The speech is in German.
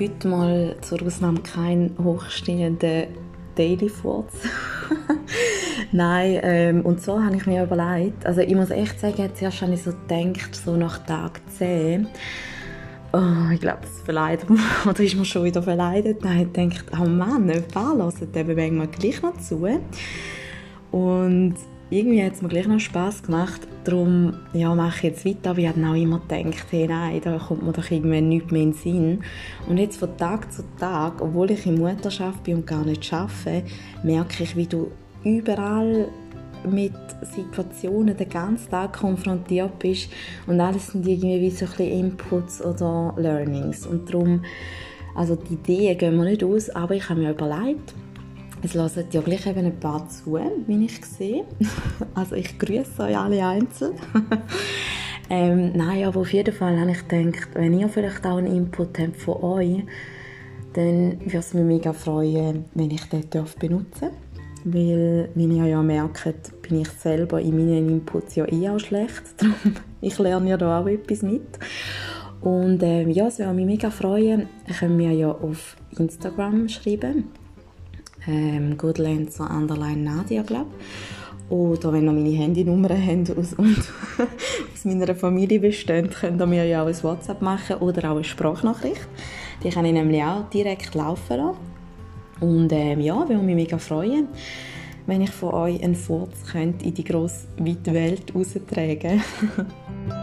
Heute mal zur Ausnahme kein hochstehender Daily Furz. Nein, ähm, und so habe ich mir überlegt, also ich muss echt sagen, zuerst habe ich so gedacht, so nach Tag 10, oh, ich glaube, das verleidet oder ist mir schon wieder verleidet. Dann habe ich gedacht, oh Mann, ein paar hören dem wir gleich noch zu. Und irgendwie hat es mir gleich noch Spass gemacht. Darum ja, mache ich jetzt weiter. Aber ich habe auch immer gedacht, hey, nein, da kommt mir doch irgendwann nichts mehr in den Sinn. Und jetzt von Tag zu Tag, obwohl ich in Mutterschaft bin und gar nicht arbeite, merke ich, wie du überall mit Situationen den ganzen Tag konfrontiert bist und alles sind irgendwie wie so ein bisschen Inputs oder Learnings und darum, also die Ideen gehen mir nicht aus, aber ich habe mir überlegt, es hören ja gleich eben ein paar zu, wie ich sehe. Also ich grüße euch alle einzeln. ähm, nein, aber auf jeden Fall habe ich gedacht, wenn ihr vielleicht auch einen Input habt von euch, dann würde es mich mega freuen, wenn ich den benutzen darf. Weil, wie ihr ja merkt, bin ich selber in meinen Inputs ja eh auch schlecht. Darum, ich lerne ja da auch etwas mit. Und ähm, ja, es würde mich mega freuen. Könnt mir ja auf Instagram schreiben ähm, Goodlancer Underline Nadia, glaube Oder wenn ihr meine Handynummer habt aus, und aus meiner Familie besteht, könnt ihr mir ja auch ein WhatsApp machen oder auch eine Sprachnachricht. Die kann ich nämlich auch direkt laufen lassen. Und ähm, ja, würde mich mega freuen, wenn ich von euch einen Furz in die grosse, weite Welt raustragen